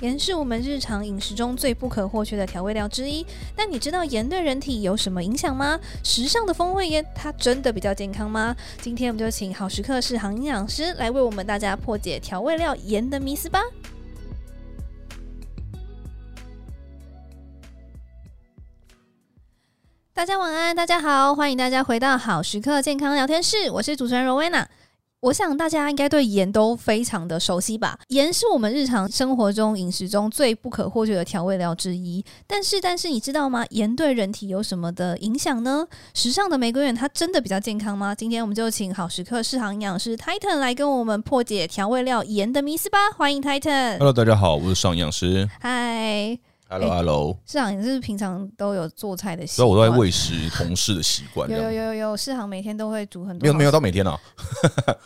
盐是我们日常饮食中最不可或缺的调味料之一，但你知道盐对人体有什么影响吗？时尚的风味盐，它真的比较健康吗？今天我们就请好食课适航营养师来为我们大家破解调味料盐的迷思吧。大家晚安，大家好，欢迎大家回到好食课健康聊天室，我是主持人若薇娜。我想大家应该对盐都非常的熟悉吧？盐是我们日常生活中饮食中最不可或缺的调味料之一。但是，但是你知道吗？盐对人体有什么的影响呢？时尚的玫瑰园它真的比较健康吗？今天我们就请好时刻适航营养师 Titan 来跟我们破解调味料盐的迷思吧。欢迎 Titan。Hello，大家好，我是上营养师。嗨。Hello，Hello，适航，你是是平常都有做菜的习惯？所以我都在喂食同事的习惯。有有有有有，适航每天都会煮很多。没有没有到每天啊，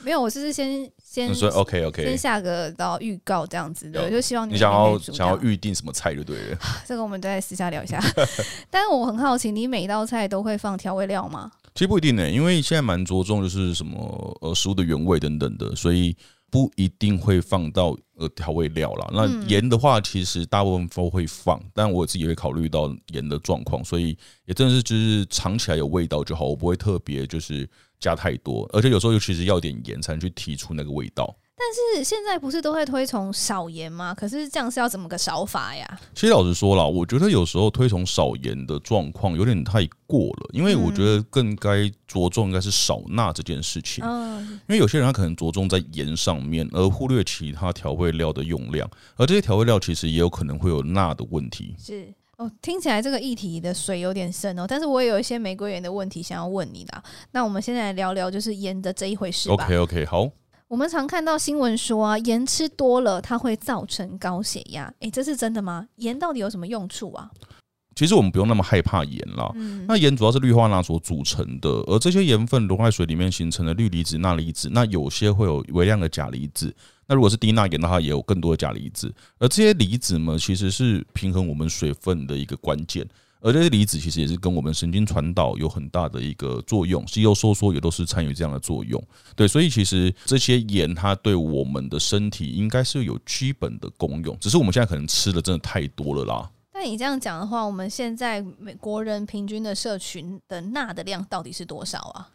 没有，我是先先说 OK OK，先下个到预告这样子的，就希望你，你想要想要预定什么菜就对了。这个我们再私下聊一下。但是我很好奇，你每一道菜都会放调味料吗？其实不一定呢，因为现在蛮着重就是什么呃食物的原味等等的，所以。不一定会放到呃调味料啦。那盐的话，其实大部分都会放，但我自己会考虑到盐的状况，所以也真的是就是尝起来有味道就好，我不会特别就是加太多，而且有时候尤其是要点盐才能去提出那个味道。但是现在不是都会推崇少盐吗？可是这样是要怎么个少法呀？其实老实说啦，我觉得有时候推崇少盐的状况有点太过了，因为我觉得更该着重应该是少钠这件事情。嗯，因为有些人他可能着重在盐上面，而忽略其他调味料的用量，而这些调味料其实也有可能会有钠的问题。是哦，听起来这个议题的水有点深哦，但是我也有一些玫瑰盐的问题想要问你的。那我们现在来聊聊就是盐的这一回事吧。OK OK，好。我们常看到新闻说啊，盐吃多了它会造成高血压。诶，这是真的吗？盐到底有什么用处啊？其实我们不用那么害怕盐啦。那盐主要是氯化钠所组成的，而这些盐分溶在水里面形成的氯离子、钠离子，那有些会有微量的钾离子。那如果是低钠盐的话，也有更多的钾离子。而这些离子呢，其实是平衡我们水分的一个关键。而这些离子其实也是跟我们神经传导有很大的一个作用，肌肉收缩也都是参与这样的作用。对，所以其实这些盐它对我们的身体应该是有基本的功用，只是我们现在可能吃的真的太多了啦。那你这样讲的话，我们现在美国人平均的摄取的钠的量到底是多少啊？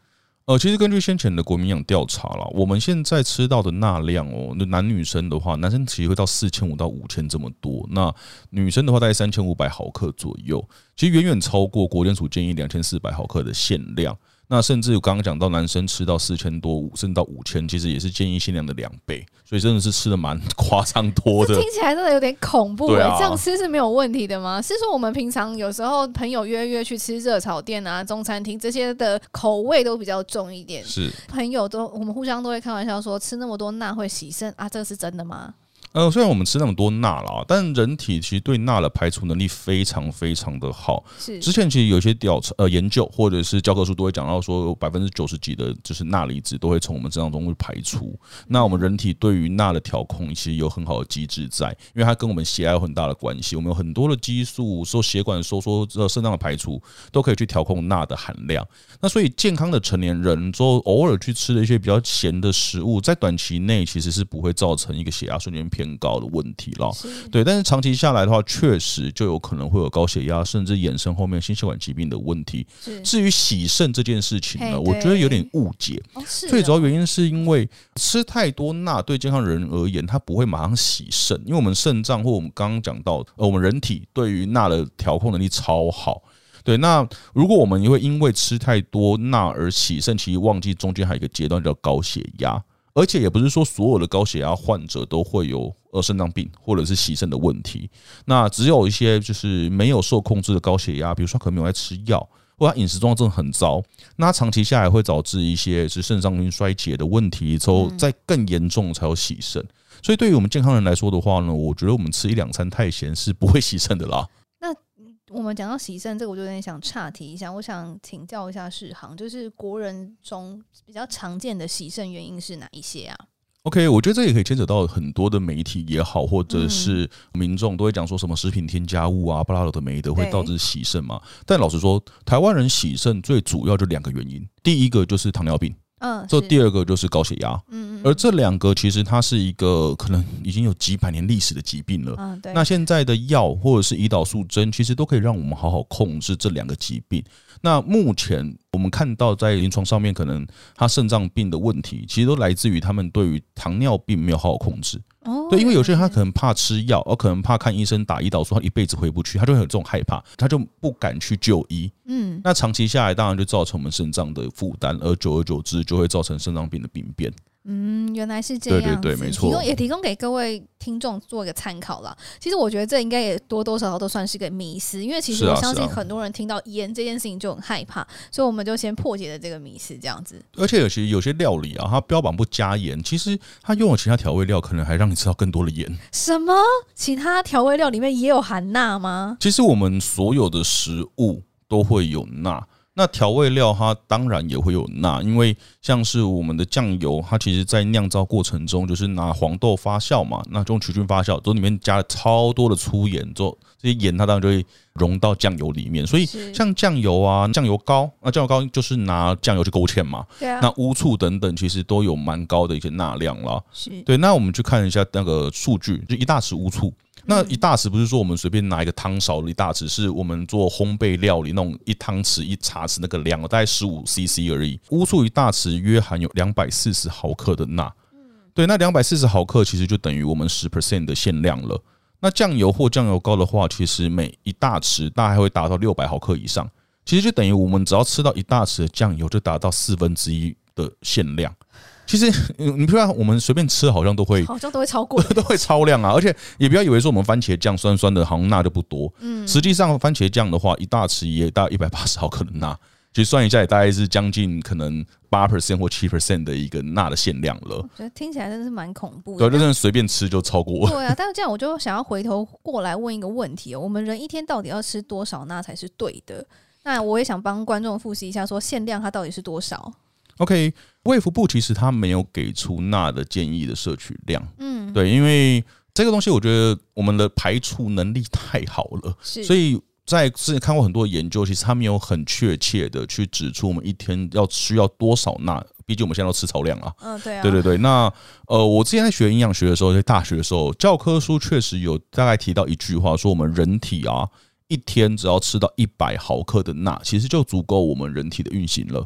呃，其实根据先前的国民营养调查了，我们现在吃到的钠量哦，那男女生的话，男生其实会到四千五到五千这么多，那女生的话大概三千五百毫克左右，其实远远超过国健署建议两千四百毫克的限量。那甚至我刚刚讲到男生吃到四千多五，甚至到五千，其实也是建议限量的两倍，所以真的是吃的蛮 夸张多的。听起来真的有点恐怖哎、欸，这样吃是没有问题的吗？是说我们平常有时候朋友约约去吃热炒店啊、中餐厅这些的口味都比较重一点，是朋友都我们互相都会开玩笑说吃那么多钠会洗肾啊，这个是真的吗？呃，虽然我们吃那么多钠啦，但人体其实对钠的排除能力非常非常的好。是之前其实有些调查呃研究或者是教科书都会讲到说，有百分之九十几的就是钠离子都会从我们身上中会排出。那我们人体对于钠的调控其实有很好的机制在，因为它跟我们血压有很大的关系。我们有很多的激素，说血管收缩、呃肾脏的排出，都可以去调控钠的含量。那所以健康的成年人，就偶尔去吃的一些比较咸的食物，在短期内其实是不会造成一个血压瞬间偏高的问题了，对，但是长期下来的话，确实就有可能会有高血压，甚至衍生后面心血管疾病的问题。至于洗肾这件事情呢，我觉得有点误解。最主要原因是因为吃太多钠对健康人而言，它不会马上洗肾，因为我们肾脏或我们刚刚讲到，呃，我们人体对于钠的调控能力超好。对，那如果我们也会因为吃太多钠而洗肾，其实忘记中间还有一个阶段叫高血压。而且也不是说所有的高血压患者都会有呃肾脏病或者是洗肾的问题，那只有一些就是没有受控制的高血压，比如说可能没有在吃药，或者他饮食状况真的很糟，那长期下来会导致一些是肾上腺衰竭的问题，之后再更严重才有洗肾。所以对于我们健康人来说的话呢，我觉得我们吃一两餐太咸是不会洗肾的啦。我们讲到喜肾，这个我就有点想岔题一下，我想请教一下世航，就是国人中比较常见的喜肾原因是哪一些啊？OK，我觉得这也可以牵扯到很多的媒体也好，或者是民众都会讲说什么食品添加物啊、巴拉的酶的会导致喜肾嘛。但老实说，台湾人喜肾最主要就两个原因，第一个就是糖尿病。嗯，这第二个就是高血压。嗯嗯。而这两个其实它是一个可能已经有几百年历史的疾病了。嗯，对。那现在的药或者是胰岛素针，其实都可以让我们好好控制这两个疾病。那目前我们看到在临床上面，可能他肾脏病的问题，其实都来自于他们对于糖尿病没有好好控制。哦，对，因为有些人他可能怕吃药，而可能怕看医生打胰岛素，他一辈子回不去，他就会有这种害怕，他就不敢去就医。嗯，那长期下来，当然就造成我们肾脏的负担，而久而久之就会造成肾脏病的病变。嗯，原来是这样。对对对，没错。提供也提供给各位听众做一个参考啦。其实我觉得这应该也多多少少都算是个迷思，因为其实我相信很多人听到盐这件事情就很害怕，所以我们就先破解了这个迷思，这样子。而且有些有些料理啊，它标榜不加盐，其实它用了其他调味料，可能还让你吃到更多的盐。什么？其他调味料里面也有含钠吗？其实我们所有的食物都会有钠。那调味料它当然也会有钠，因为像是我们的酱油，它其实在酿造过程中就是拿黄豆发酵嘛，那这种曲菌发酵，都里面加了超多的粗盐，做这些盐它当然就会融到酱油里面。所以像酱油啊、酱油膏，那酱油膏就是拿酱油去勾芡嘛。对啊。那乌醋等等，其实都有蛮高的一些钠量啦。是。对，那我们去看一下那个数据，就一大匙乌醋。那一大匙不是说我们随便拿一个汤勺的一大匙，是我们做烘焙料理那种一汤匙一茶匙那个量，大概十五 CC 而已。乌醋一大匙约含有两百四十毫克的钠，对，那两百四十毫克其实就等于我们十 percent 的限量了。那酱油或酱油膏的话，其实每一大匙大概会达到六百毫克以上，其实就等于我们只要吃到一大匙的酱油，就达到四分之一的限量。其实你不要，我们随便吃好像都会，好像都会超过，都会超量啊！而且也不要以为说我们番茄酱酸酸的，好像钠就不多。嗯，实际上番茄酱的话，一大匙也大概一百八十毫克的钠，其实算一下也大概是将近可能八 percent 或七 percent 的一个钠的限量了。我觉得听起来真的是蛮恐怖的。对，就真的随便吃就超过。对啊，但是这样我就想要回头过来问一个问题哦：我们人一天到底要吃多少钠才是对的？那我也想帮观众复习一下，说限量它到底是多少？OK，卫福部其实他没有给出钠的建议的摄取量，嗯，对，因为这个东西我觉得我们的排除能力太好了，所以在之前看过很多研究，其实他没有很确切的去指出我们一天要需要多少钠，毕竟我们现在都吃超量啊，嗯，对啊，对对对，那呃，我之前在学营养学的时候，在大学的时候，教科书确实有大概提到一句话，说我们人体啊，一天只要吃到一百毫克的钠，其实就足够我们人体的运行了。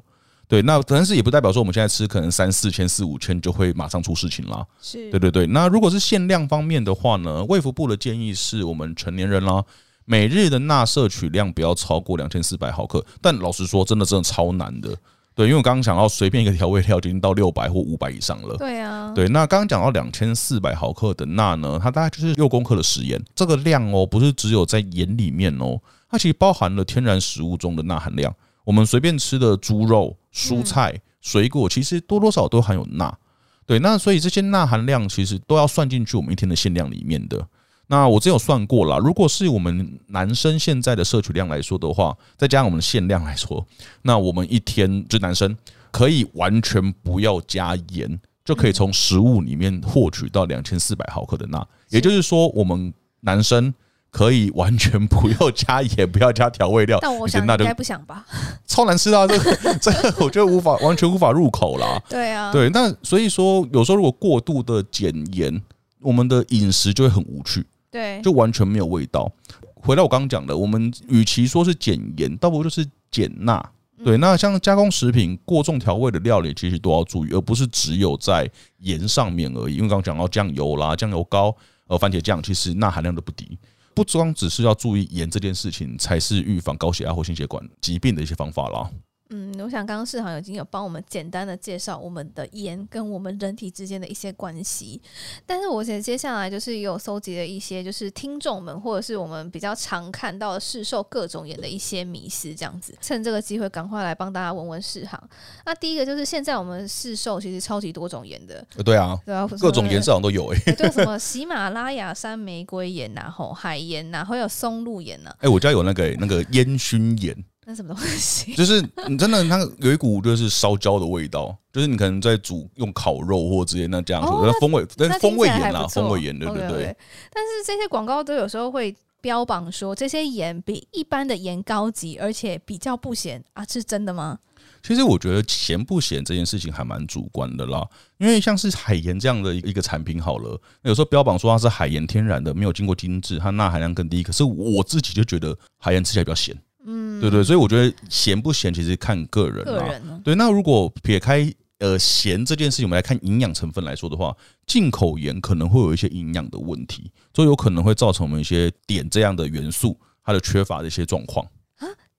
对，那但是也不代表说我们现在吃可能三四千、四五千就会马上出事情啦。是，对对对。那如果是限量方面的话呢，卫福部的建议是我们成年人啦，每日的钠摄取量不要超过两千四百毫克。但老实说，真的真的超难的。对，因为我刚刚讲到随便一个调味料就已经到六百或五百以上了。对啊。对，那刚刚讲到两千四百毫克的钠呢，它大概就是六公克的食盐。这个量哦，不是只有在盐里面哦，它其实包含了天然食物中的钠含量。我们随便吃的猪肉、蔬菜、水果，其实多多少少都含有钠。对，那所以这些钠含量其实都要算进去我们一天的限量里面的。那我只有算过啦，如果是我们男生现在的摄取量来说的话，再加上我们的限量来说，那我们一天就男生可以完全不要加盐，就可以从食物里面获取到两千四百毫克的钠。也就是说，我们男生。可以完全不要加盐，不要加调味料。但我想应该不想吧？超难吃啊！这个 这个，我觉得无法完全无法入口啦。对啊，对。那所以说，有时候如果过度的减盐，我们的饮食就会很无趣。对，就完全没有味道。回到我刚刚讲的，我们与其说是减盐，倒不如就是减钠。对，那像加工食品、过重调味的料理，其实都要注意，而不是只有在盐上面而已。因为刚刚讲到酱油啦、酱油膏、呃番茄酱，其实钠含量都不低。不光只是要注意盐这件事情，才是预防高血压或心血管疾病的一些方法啦。嗯，我想刚刚市场已经有帮我们简单的介绍我们的盐跟我们人体之间的一些关系，但是我觉得接下来就是有搜集了一些就是听众们或者是我们比较常看到的市售各种盐的一些迷思，这样子趁这个机会赶快来帮大家问问世航。那第一个就是现在我们市售其实超级多种盐的，对啊，对啊，各种颜色好像都有哎、欸，对，什么 喜马拉雅山玫瑰盐呐，吼海盐呐，还有松露盐呐，哎，我家有那个那个烟熏盐。那什么东西？就是你真的，它有一股就是烧焦的味道，就是你可能在煮用烤肉或之类那这样子，那风味，但是风味盐啦，风味盐，对对对。但是这些广告都有时候会标榜说这些盐比一般的盐高级，而且比较不咸啊，是真的吗？其实我觉得咸不咸这件事情还蛮主观的啦，因为像是海盐这样的一个产品好了，有时候标榜说它是海盐天然的，没有经过精制，它钠含量更低。可是我自己就觉得海盐吃起来比较咸，嗯，对对，所以我觉得咸不咸其实看个人啦。对，那如果撇开呃咸这件事情，我们来看营养成分来说的话，进口盐可能会有一些营养的问题，所以有可能会造成我们一些碘这样的元素它的缺乏的一些状况。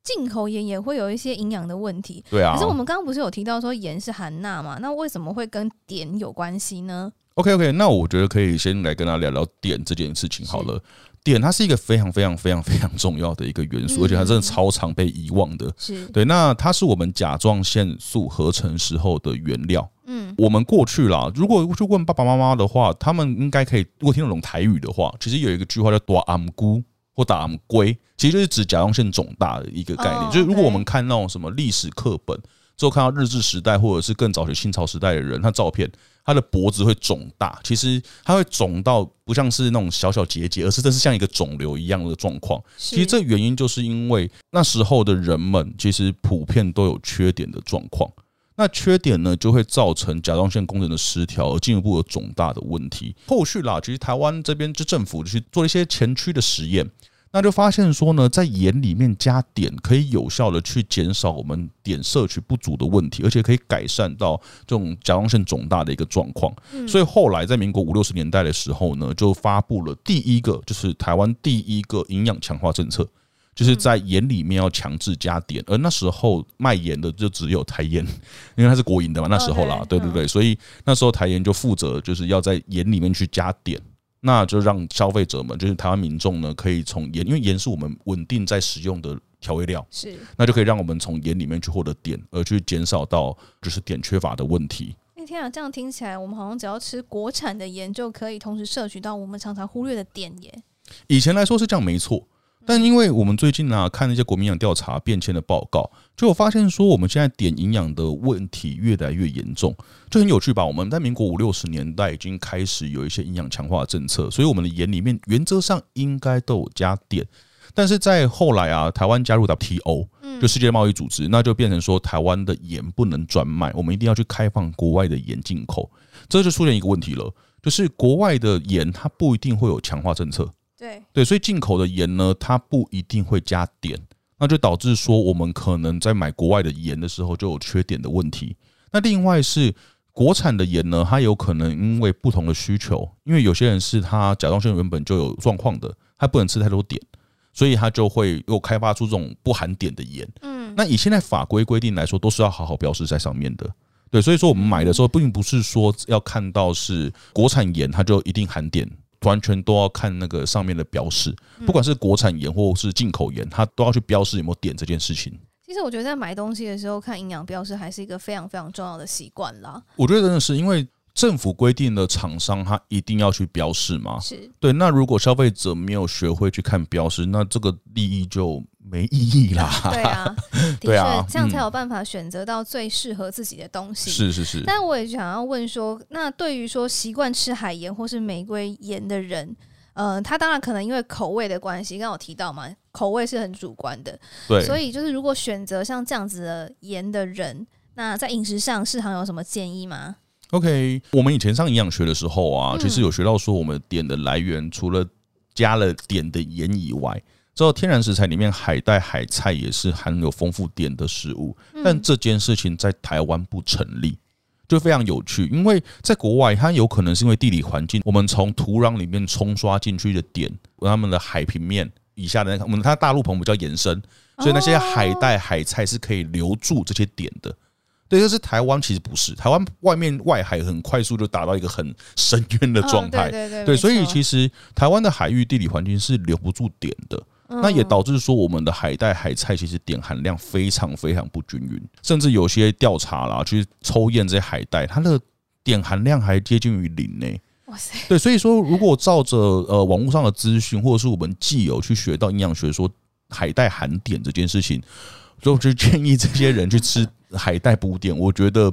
进口盐也会有一些营养的问题，对啊。可是我们刚刚不是有提到说盐是含钠嘛？那为什么会跟碘有关系呢？OK OK，那我觉得可以先来跟他聊聊碘这件事情好了。碘它是一个非常非常非常非常重要的一个元素，嗯、而且它真的超常被遗忘的。是对，那它是我们甲状腺素合成时候的原料。嗯，我们过去啦，如果去问爸爸妈妈的话，他们应该可以，如果听得懂台语的话，其实有一个句话叫“多昂姑”。或打龟，其实就是指甲状腺肿大的一个概念。就是如果我们看那种什么历史课本，之后看到日治时代或者是更早的清朝时代的人，他照片，他的脖子会肿大，其实他会肿到不像是那种小小结节，而是这是像一个肿瘤一样的状况。其实这原因就是因为那时候的人们其实普遍都有缺点的状况。那缺点呢，就会造成甲状腺功能的失调，而进一步有肿大的问题。后续啦，其实台湾这边就政府就去做一些前驱的实验，那就发现说呢，在盐里面加碘，可以有效的去减少我们碘摄取不足的问题，而且可以改善到这种甲状腺肿大的一个状况。所以后来在民国五六十年代的时候呢，就发布了第一个，就是台湾第一个营养强化政策。就是在盐里面要强制加碘，而那时候卖盐的就只有台盐，因为它是国营的嘛。那时候啦，对对对，所以那时候台盐就负责就是要在盐里面去加碘，那就让消费者们，就是台湾民众呢，可以从盐，因为盐是我们稳定在使用的调味料，是，那就可以让我们从盐里面去获得碘，而去减少到就是碘缺乏的问题。哎天啊，这样听起来，我们好像只要吃国产的盐就可以同时摄取到我们常常忽略的碘耶。以前来说是这样，没错。但因为我们最近呢、啊、看那些国民营养调查变迁的报告，就我发现说我们现在碘营养的问题越来越严重，就很有趣吧？我们在民国五六十年代已经开始有一些营养强化政策，所以我们的盐里面原则上应该都有加碘。但是在后来啊，台湾加入 WTO，就世界贸易组织，那就变成说台湾的盐不能专卖，我们一定要去开放国外的盐进口，这就出现一个问题了，就是国外的盐它不一定会有强化政策。对对，所以进口的盐呢，它不一定会加碘，那就导致说我们可能在买国外的盐的时候就有缺碘的问题。那另外是国产的盐呢，它有可能因为不同的需求，因为有些人是他甲状腺原本就有状况的，他不能吃太多碘，所以他就会又开发出这种不含碘的盐。嗯，那以现在法规规定来说，都是要好好标示在上面的。对，所以说我们买的时候，并不是说要看到是国产盐，它就一定含碘。完全都要看那个上面的标示，不管是国产盐或是进口盐，它都要去标示有没有碘这件事情。其实我觉得在买东西的时候看营养标示还是一个非常非常重要的习惯啦。我觉得真的是因为政府规定的厂商他一定要去标示嘛，是对。那如果消费者没有学会去看标示，那这个利益就。没意义啦，对啊，对啊，这样才有办法选择到最适合自己的东西。是是是。但我也想要问说，那对于说习惯吃海盐或是玫瑰盐的人，呃，他当然可能因为口味的关系，刚刚有提到嘛，口味是很主观的。对。所以就是如果选择像这样子的盐的人，那在饮食上市场有什么建议吗？OK，我们以前上营养学的时候啊，其实有学到说，我们碘的来源除了加了碘的盐以外。之后，天然食材里面海带、海菜也是含有丰富碘的食物，但这件事情在台湾不成立，就非常有趣。因为在国外，它有可能是因为地理环境，我们从土壤里面冲刷进去的碘，他们的海平面以下的那个，我们它大陆棚比较延伸，所以那些海带、海菜是可以留住这些碘的。对，就是台湾其实不是，台湾外面外海很快速就达到一个很深渊的状态，对，所以其实台湾的海域地理环境是留不住碘的。那也导致说，我们的海带、海菜其实碘含量非常非常不均匀，甚至有些调查啦，去抽验这些海带，它的碘含量还接近于零呢。哇塞！对，所以说，如果照着呃网络上的资讯，或者是我们既有去学到营养学说海带含碘这件事情，所以我就建议这些人去吃海带补碘，我觉得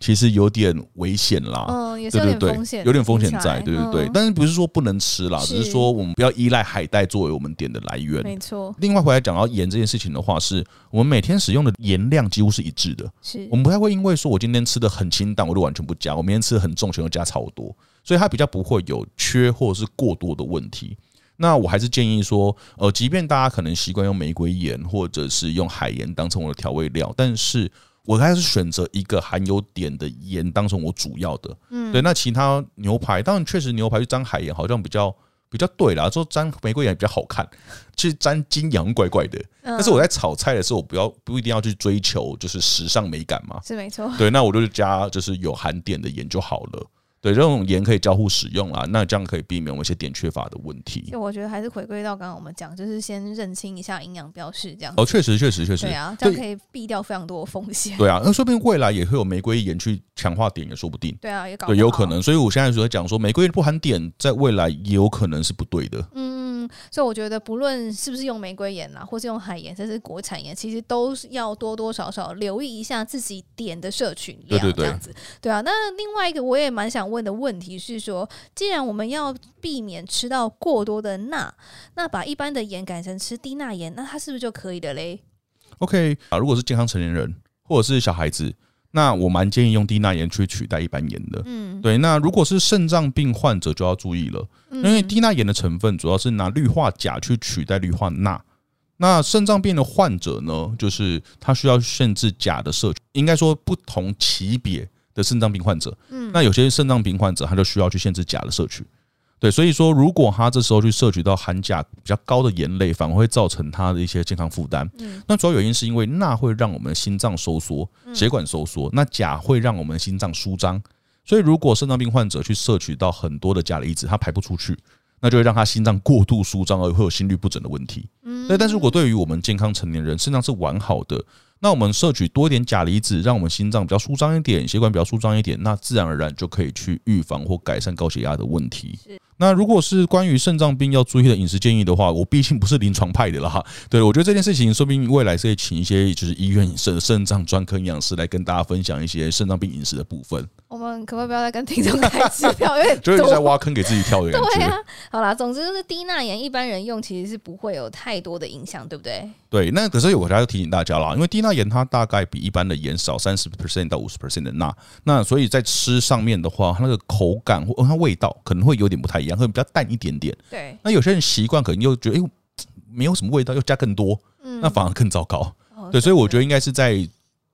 其实有点危险啦。嗯，也是有点风险，有点风险在，对对对。嗯、但是不是说不能吃啦，只是说我们不要依赖海带作为我们点的来源。没错。另外回来讲到盐这件事情的话，是我们每天使用的盐量几乎是一致的。是我们不太会因为说我今天吃的很清淡，我就完全不加；我明天吃的很重，全都加超多，所以它比较不会有缺或者是过多的问题。那我还是建议说，呃，即便大家可能习惯用玫瑰盐或者是用海盐当成我的调味料，但是我开始选择一个含有碘的盐当成我主要的。嗯，对。那其他牛排，当然确实牛排去沾海盐好像比较比较对啦，说沾玫瑰盐比较好看，其实沾金洋怪怪的。但是我在炒菜的时候，我不要不一定要去追求就是时尚美感嘛，是没错。对，那我就加就是有含碘的盐就好了。对，这种盐可以交互使用啦，那这样可以避免我们一些碘缺乏的问题。就我觉得还是回归到刚刚我们讲，就是先认清一下营养标示这样。哦，确实，确实，确实。对啊，这样可以避掉非常多的风险。对啊，那说不定未来也会有玫瑰盐去强化碘，也说不定。对啊，也搞对，有可能。所以我现在所讲说，玫瑰不含碘，在未来也有可能是不对的。嗯。所以我觉得，不论是不是用玫瑰盐啦，或是用海盐，甚至国产盐，其实都要多多少少留意一下自己点的摄取量，这样子。对啊。那另外一个我也蛮想问的问题是说，既然我们要避免吃到过多的钠，那把一般的盐改成吃低钠盐，那它是不是就可以的嘞？OK 啊，如果是健康成年人或者是小孩子。那我蛮建议用低钠盐去取代一般盐的，嗯，对。那如果是肾脏病患者就要注意了，因为低钠盐的成分主要是拿氯化钾去取代氯化钠。那肾脏病的患者呢，就是他需要限制钾的摄取，应该说不同级别的肾脏病患者，嗯，那有些肾脏病患者他就需要去限制钾的摄取。对，所以说，如果他这时候去摄取到含钾比较高的盐类，反而会造成他的一些健康负担。嗯，那主要原因是因为钠会让我们的心脏收缩，血管收缩，那钾会让我们的心脏舒张。所以，如果肾脏病患者去摄取到很多的钾离子，它排不出去，那就会让他心脏过度舒张，而会有心律不整的问题。嗯，对。但是如果对于我们健康成年人，肾脏是完好的。那我们摄取多一点钾离子，让我们心脏比较舒张一点，血管比较舒张一点，那自然而然就可以去预防或改善高血压的问题。那如果是关于肾脏病要注意的饮食建议的话，我毕竟不是临床派的了哈。对，我觉得这件事情说不定未来是可以请一些就是医院肾肾脏专科营养师来跟大家分享一些肾脏病饮食的部分。我们可不可以不要再跟听众开支票？因为 就是在挖坑给自己跳的感觉。对啊，好啦，总之就是低钠盐一般人用其实是不会有太多的影响，对不对？对，那可是我还要提醒大家啦，因为低钠盐它大概比一般的盐少三十 percent 到五十 percent 的钠，那所以在吃上面的话，它那个口感或它味道可能会有点不太一样，会比较淡一点点。对，那有些人习惯可能又觉得哎、欸，没有什么味道，又加更多，嗯那反而更糟糕。对，所以我觉得应该是在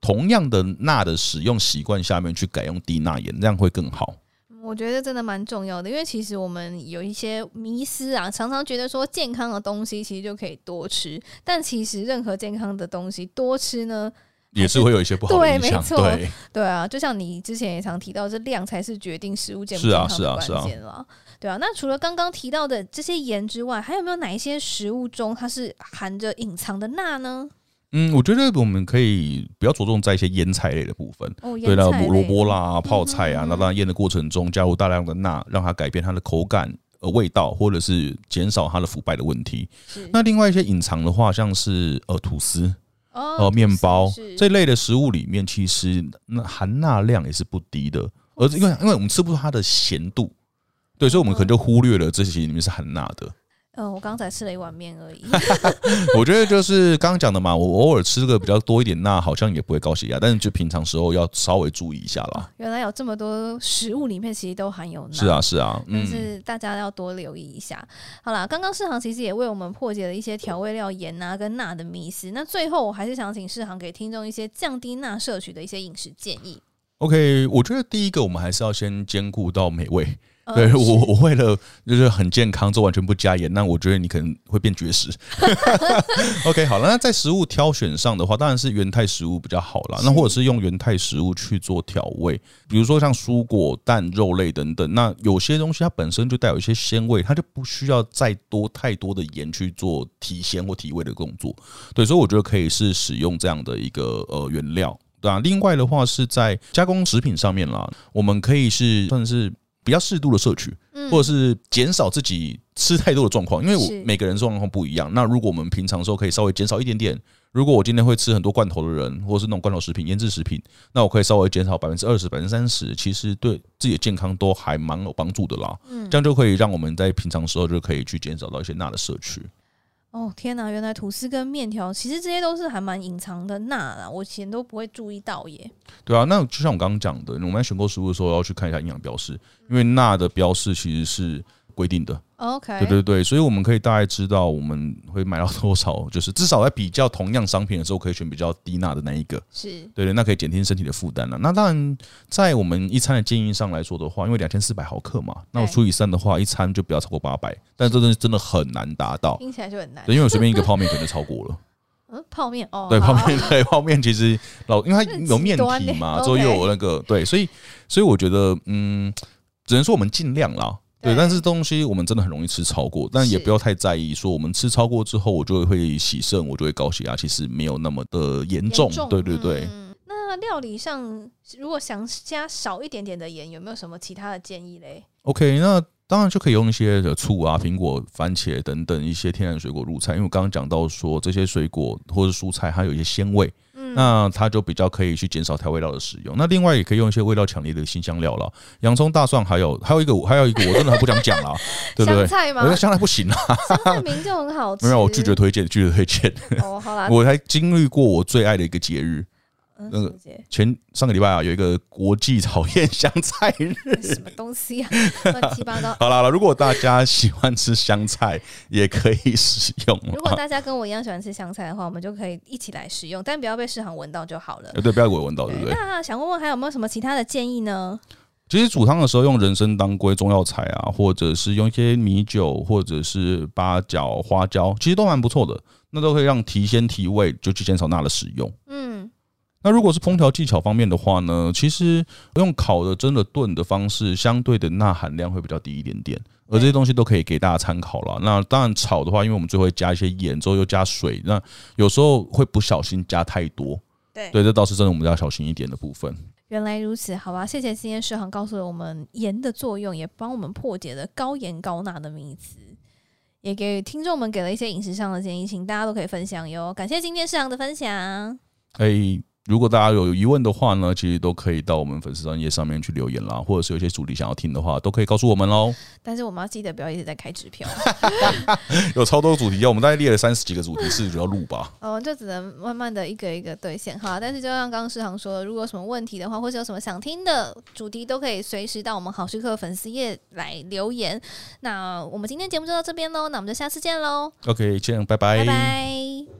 同样的钠的使用习惯下面去改用低钠盐，这样会更好。我觉得真的蛮重要的，因为其实我们有一些迷思啊，常常觉得说健康的东西其实就可以多吃，但其实任何健康的东西多吃呢，也是会有一些不好的影响。对，没错，对，对啊，就像你之前也常提到，这量才是决定食物健不健康的关键了。是啊，是啊，是啊。对啊，那除了刚刚提到的这些盐之外，还有没有哪一些食物中它是含着隐藏的钠呢？嗯，我觉得我们可以比较着重在一些腌菜类的部分。哦，对了，萝卜啦、泡菜啊，那当然腌的过程中加入大量的钠，让它改变它的口感、呃味道，或者是减少它的腐败的问题。那另外一些隐藏的话，像是呃吐司、呃面包这类的食物里面，其实那含钠量也是不低的。而因为因为我们吃不出它的咸度，对，所以我们可能就忽略了这些里面是含钠的。嗯，我刚才吃了一碗面而已。我觉得就是刚刚讲的嘛，我偶尔吃个比较多一点，那好像也不会高血压，但是就平常时候要稍微注意一下啦。哦，原来有这么多食物里面其实都含有钠，是啊是啊，但是大家要多留意一下。嗯、好啦，刚刚世航其实也为我们破解了一些调味料盐啊跟钠的迷思。那最后我还是想请世航给听众一些降低钠摄取的一些饮食建议。OK，我觉得第一个我们还是要先兼顾到美味。对我，我为了就是很健康，做完全不加盐，那我觉得你可能会变绝食。OK，好了，那在食物挑选上的话，当然是原态食物比较好啦。那或者是用原态食物去做调味，比如说像蔬果、蛋、肉类等等。那有些东西它本身就带有一些鲜味，它就不需要再多太多的盐去做提鲜或提味的工作。对，所以我觉得可以是使用这样的一个呃原料，对啊。另外的话是在加工食品上面啦，我们可以是算是。比较适度的摄取，或者是减少自己吃太多的状况，因为我每个人状况不一样。那如果我们平常时候可以稍微减少一点点，如果我今天会吃很多罐头的人，或者是那种罐头食品、腌制食品，那我可以稍微减少百分之二十、百分之三十，其实对自己的健康都还蛮有帮助的啦。嗯，这样就可以让我们在平常时候就可以去减少到一些钠的摄取。哦天哪，原来吐司跟面条其实这些都是还蛮隐藏的钠啦，我以前都不会注意到耶。对啊，那就像我刚刚讲的，我们在选购食物的时候要去看一下营养标识，因为钠的标识其实是规定的。OK，对对对，所以我们可以大概知道我们会买到多少，就是至少在比较同样商品的时候，可以选比较低钠的那一个。是对对，那可以减轻身体的负担了。那当然，在我们一餐的建议上来说的话，因为两千四百毫克嘛，那我除以三的话，一餐就不要超过八百。但这东西真的很难达到，听起来就很难。对，因为我随便一个泡面可能超过了。嗯，泡面哦，对，泡面对泡面其实老，因为它有面体嘛，之后又有那个对，所以所以我觉得嗯，只能说我们尽量啦。对，但是东西我们真的很容易吃超过，但也不要太在意。说我们吃超过之后，我就会洗肾，我就会高血压，其实没有那么的严重。对对对。那料理上如果想加少一点点的盐，有没有什么其他的建议嘞？OK，那当然就可以用一些的醋啊、苹果、番茄等等一些天然水果入菜，因为我刚刚讲到说这些水果或者蔬菜它有一些鲜味。那它就比较可以去减少调味料的使用。那另外也可以用一些味道强烈的新香料了，洋葱、大蒜，还有还有一个还有一个我真的还不想讲了，对不对？香菜吗？我觉得香菜不行啊，香菜名就很好吃。没有，我拒绝推荐，拒绝推荐。哦，好啦，我还经历过我最爱的一个节日。那个前上个礼拜啊，有一个国际讨厌香菜日，什么东西啊？乱七八糟。好了如果大家喜欢吃香菜，也可以使用。如果大家跟我一样喜欢吃香菜的话，我们就可以一起来使用，但不要被市场闻到就好了。对，不要给我闻到，对不对？那想问问，还有没有什么其他的建议呢？其实煮汤的时候用人参、当归、中药材啊，或者是用一些米酒，或者是八角、花椒，其实都蛮不错的。那都可以让提鲜提味，就去减少钠的使用。嗯。那如果是烹调技巧方面的话呢，其实用烤的、蒸的、炖的方式，相对的钠含量会比较低一点点，而这些东西都可以给大家参考了。那当然炒的话，因为我们最后会加一些盐，之后又加水，那有时候会不小心加太多。对，对，这倒是真的，我们要小心一点的部分。原来如此，好吧，谢谢今天世航告诉了我们盐的作用，也帮我们破解了高盐高钠的迷思，也给听众们给了一些饮食上的建议，请大家都可以分享哟。感谢今天世航的分享。哎。如果大家有疑问的话呢，其实都可以到我们粉丝专页上面去留言啦，或者是有些主题想要听的话，都可以告诉我们喽。但是我们要记得不要一直在开支票，有超多主题要，我们大概列了三十几个主题是主要录吧。哦，就只能慢慢的一个一个兑现哈。但是就像刚刚师航说的，如果有什么问题的话，或者有什么想听的主题，都可以随时到我们好时刻粉丝页来留言。那我们今天节目就到这边喽，那我们就下次见喽。OK，见，拜拜。拜拜。